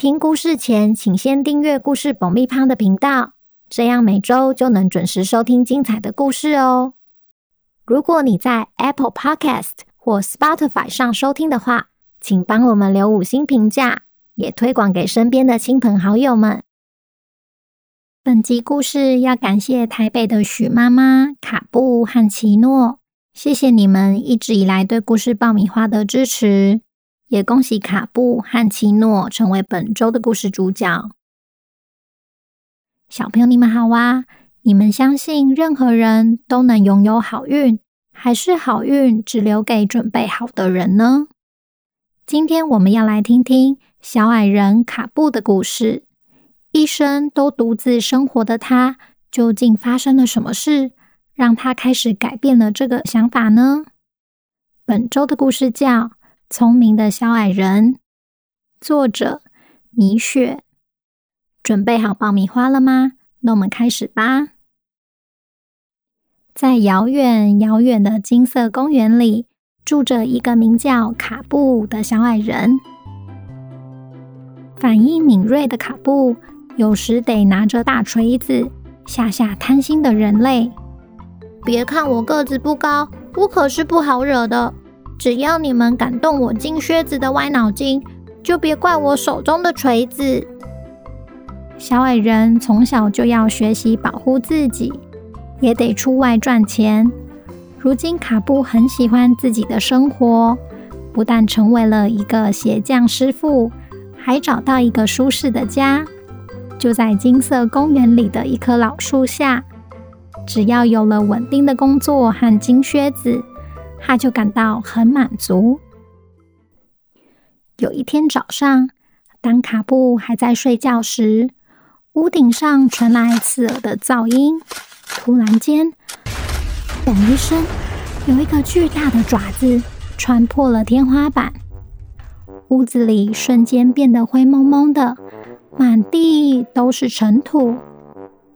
听故事前，请先订阅故事爆米花的频道，这样每周就能准时收听精彩的故事哦。如果你在 Apple Podcast 或 Spotify 上收听的话，请帮我们留五星评价，也推广给身边的亲朋好友们。本集故事要感谢台北的许妈妈、卡布和奇诺，谢谢你们一直以来对故事爆米花的支持。也恭喜卡布和奇诺成为本周的故事主角。小朋友，你们好啊！你们相信任何人都能拥有好运，还是好运只留给准备好的人呢？今天我们要来听听小矮人卡布的故事。一生都独自生活的他，究竟发生了什么事，让他开始改变了这个想法呢？本周的故事叫。聪明的小矮人，作者米雪。准备好爆米花了吗？那我们开始吧。在遥远遥远的金色公园里，住着一个名叫卡布的小矮人。反应敏锐的卡布，有时得拿着大锤子吓吓贪心的人类。别看我个子不高，我可是不好惹的。只要你们敢动我金靴子的歪脑筋，就别怪我手中的锤子。小矮人从小就要学习保护自己，也得出外赚钱。如今卡布很喜欢自己的生活，不但成为了一个鞋匠师傅，还找到一个舒适的家，就在金色公园里的一棵老树下。只要有了稳定的工作和金靴子。他就感到很满足。有一天早上，当卡布还在睡觉时，屋顶上传来刺耳的噪音。突然间，嘣一声，有一个巨大的爪子穿破了天花板，屋子里瞬间变得灰蒙蒙的，满地都是尘土，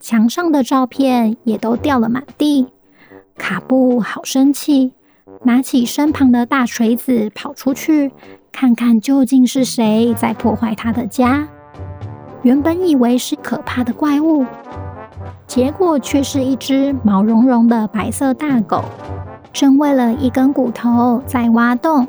墙上的照片也都掉了满地。卡布好生气。拿起身旁的大锤子，跑出去看看究竟是谁在破坏他的家。原本以为是可怕的怪物，结果却是一只毛茸茸的白色大狗，正为了一根骨头在挖洞。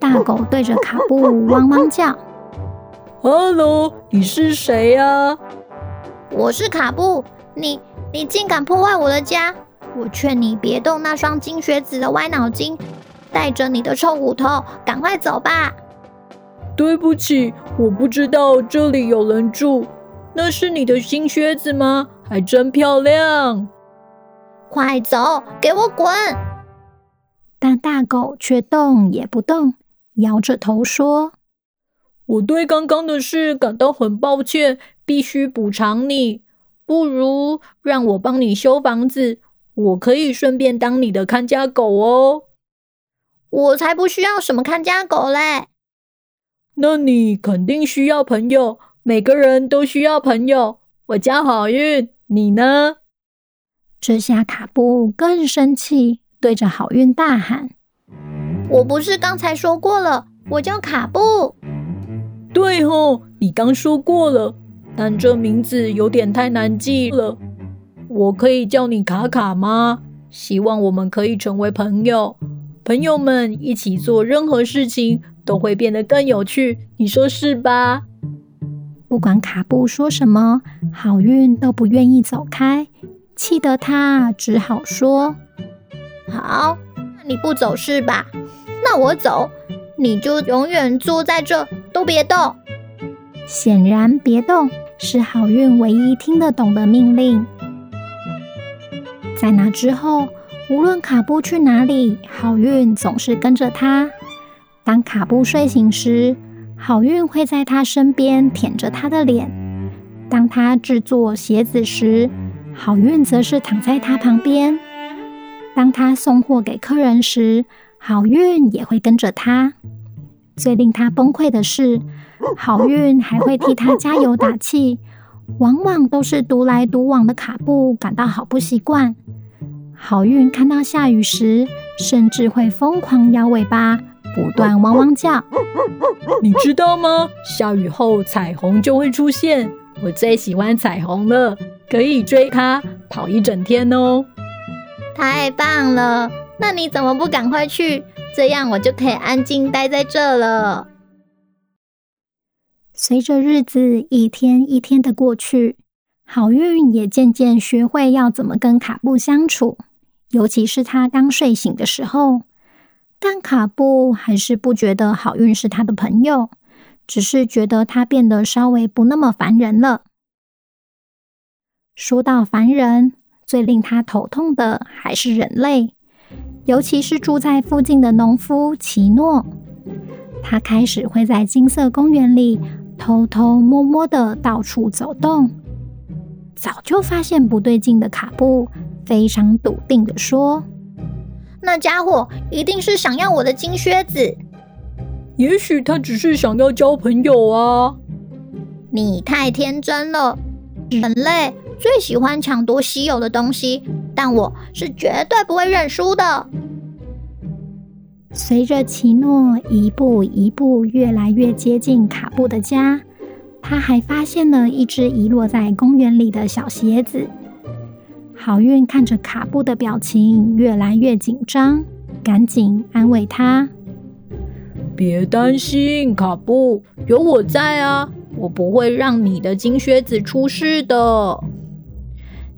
大狗对着卡布汪汪叫：“Hello，你是谁呀？”“我是卡布，你你竟敢破坏我的家！”我劝你别动那双金靴子的歪脑筋，带着你的臭骨头赶快走吧。对不起，我不知道这里有人住。那是你的新靴子吗？还真漂亮。快走，给我滚！但大狗却动也不动，摇着头说：“我对刚刚的事感到很抱歉，必须补偿你。不如让我帮你修房子。”我可以顺便当你的看家狗哦。我才不需要什么看家狗嘞。那你肯定需要朋友，每个人都需要朋友。我叫好运，你呢？这下卡布更生气，对着好运大喊：“我不是刚才说过了，我叫卡布。”对哦，你刚说过了，但这名字有点太难记了。我可以叫你卡卡吗？希望我们可以成为朋友。朋友们一起做任何事情都会变得更有趣，你说是吧？不管卡布说什么，好运都不愿意走开，气得他只好说：“好，那你不走是吧？那我走，你就永远坐在这，都别动。”显然，别动是好运唯一听得懂的命令。在那之后，无论卡布去哪里，好运总是跟着他。当卡布睡醒时，好运会在他身边舔着他的脸；当他制作鞋子时，好运则是躺在他旁边；当他送货给客人时，好运也会跟着他。最令他崩溃的是，好运还会替他加油打气。往往都是独来独往的卡布感到好不习惯。好运看到下雨时，甚至会疯狂摇尾巴，不断汪汪叫。你知道吗？下雨后彩虹就会出现。我最喜欢彩虹了，可以追它跑一整天哦。太棒了！那你怎么不赶快去？这样我就可以安静待在这了。随着日子一天一天的过去，好运也渐渐学会要怎么跟卡布相处，尤其是他刚睡醒的时候。但卡布还是不觉得好运是他的朋友，只是觉得他变得稍微不那么烦人了。说到烦人，最令他头痛的还是人类，尤其是住在附近的农夫奇诺。他开始会在金色公园里。偷偷摸摸的到处走动，早就发现不对劲的卡布非常笃定的说：“那家伙一定是想要我的金靴子。也许他只是想要交朋友啊！你太天真了，人类最喜欢抢夺稀有的东西，但我是绝对不会认输的。”随着奇诺一步一步越来越接近卡布的家，他还发现了一只遗落在公园里的小鞋子。好运看着卡布的表情越来越紧张，赶紧安慰他：“别担心，卡布，有我在啊，我不会让你的金靴子出事的。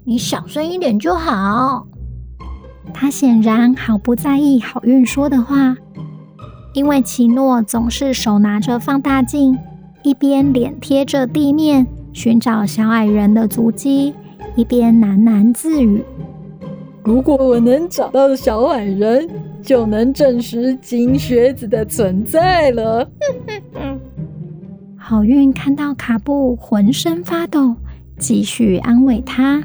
你小声一点就好。”他显然毫不在意好运说的话，因为奇诺总是手拿着放大镜，一边脸贴着地面寻找小矮人的足迹，一边喃喃自语：“如果我能找到小矮人，就能证实金靴子的存在了。”好运看到卡布浑身发抖，继续安慰他。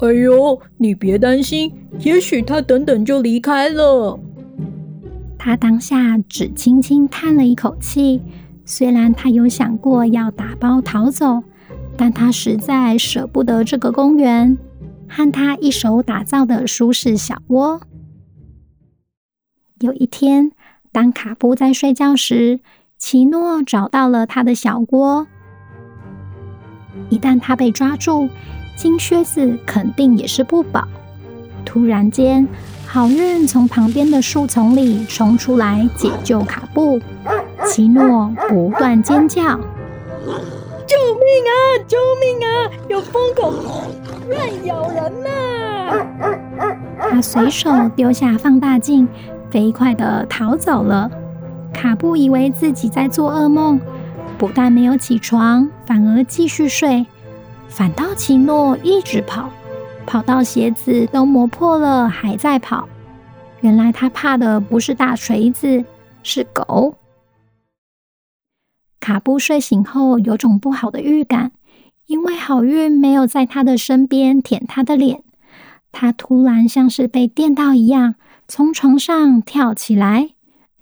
哎呦，你别担心，也许他等等就离开了。他当下只轻轻叹了一口气，虽然他有想过要打包逃走，但他实在舍不得这个公园和他一手打造的舒适小窝。有一天，当卡布在睡觉时，奇诺找到了他的小窝。一旦他被抓住，金靴子肯定也是不保。突然间，好运从旁边的树丛里冲出来解救卡布。奇诺不断尖叫：“救命啊！救命啊！有疯狗乱咬人呐！”他随手丢下放大镜，飞快地逃走了。卡布以为自己在做噩梦，不但没有起床，反而继续睡。反倒奇诺一直跑，跑到鞋子都磨破了，还在跑。原来他怕的不是大锤子，是狗。卡布睡醒后有种不好的预感，因为好运没有在他的身边舔他的脸。他突然像是被电到一样，从床上跳起来，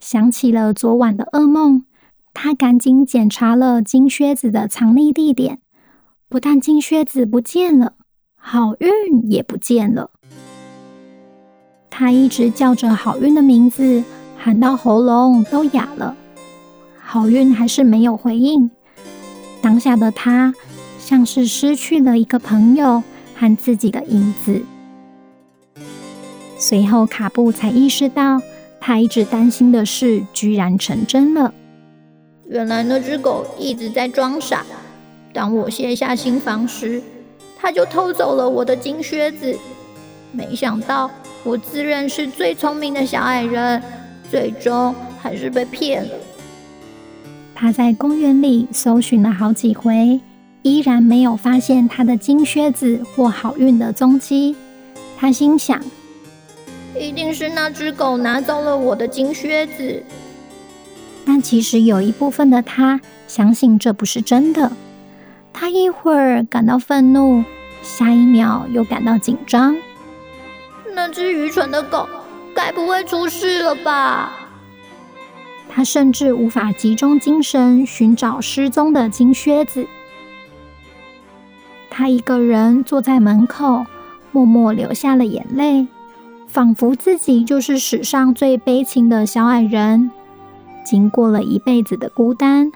想起了昨晚的噩梦。他赶紧检查了金靴子的藏匿地点。不但金靴子不见了，好运也不见了。他一直叫着好运的名字，喊到喉咙都哑了。好运还是没有回应。当下的他像是失去了一个朋友和自己的影子。随后，卡布才意识到，他一直担心的事居然成真了。原来那只狗一直在装傻。当我卸下心防时，他就偷走了我的金靴子。没想到我自认是最聪明的小矮人，最终还是被骗了。他在公园里搜寻了好几回，依然没有发现他的金靴子或好运的踪迹。他心想，一定是那只狗拿走了我的金靴子。但其实有一部分的他相信这不是真的。他一会儿感到愤怒，下一秒又感到紧张。那只愚蠢的狗，该不会出事了吧？他甚至无法集中精神寻找失踪的金靴子。他一个人坐在门口，默默流下了眼泪，仿佛自己就是史上最悲情的小矮人。经过了一辈子的孤单，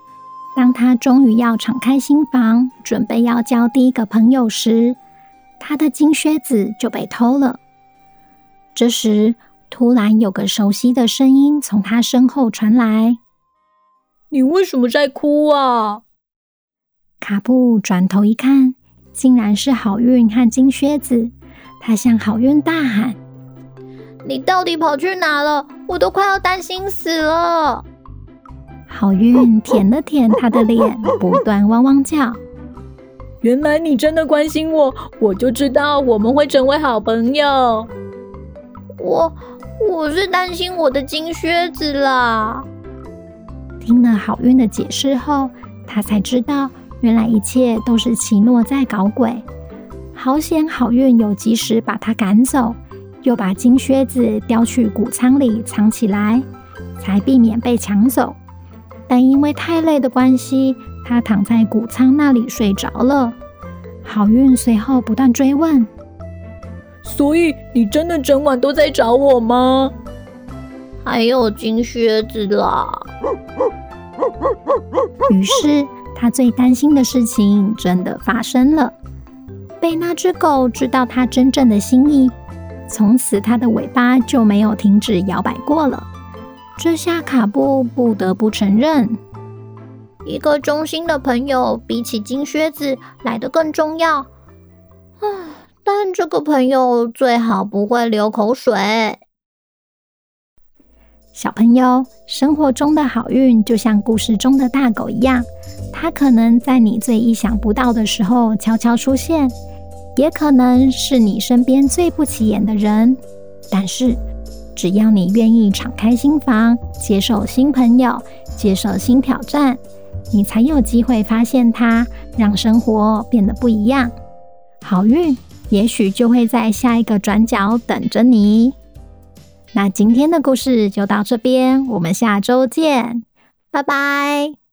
当他终于要敞开心房，准备要交第一个朋友时，他的金靴子就被偷了。这时，突然有个熟悉的声音从他身后传来：“你为什么在哭啊？”卡布转头一看，竟然是好运和金靴子。他向好运大喊：“你到底跑去哪了？我都快要担心死了！”好运舔了舔他的脸，不断汪汪叫：“原来你真的关心我，我就知道我们会成为好朋友。”我我是担心我的金靴子啦。听了好运的解释后，他才知道原来一切都是奇诺在搞鬼。好险，好运有及时把他赶走，又把金靴子叼去谷仓里藏起来，才避免被抢走。但因为太累的关系，他躺在谷仓那里睡着了。好运随后不断追问。所以你真的整晚都在找我吗？还有金靴子啦。于是他最担心的事情真的发生了，被那只狗知道他真正的心意，从此他的尾巴就没有停止摇摆过了。这下卡布不得不承认，一个忠心的朋友比起金靴子来得更重要。唉。但这个朋友最好不会流口水。小朋友，生活中的好运就像故事中的大狗一样，它可能在你最意想不到的时候悄悄出现，也可能是你身边最不起眼的人。但是，只要你愿意敞开心房，接受新朋友，接受新挑战，你才有机会发现它，让生活变得不一样。好运。也许就会在下一个转角等着你。那今天的故事就到这边，我们下周见，拜拜。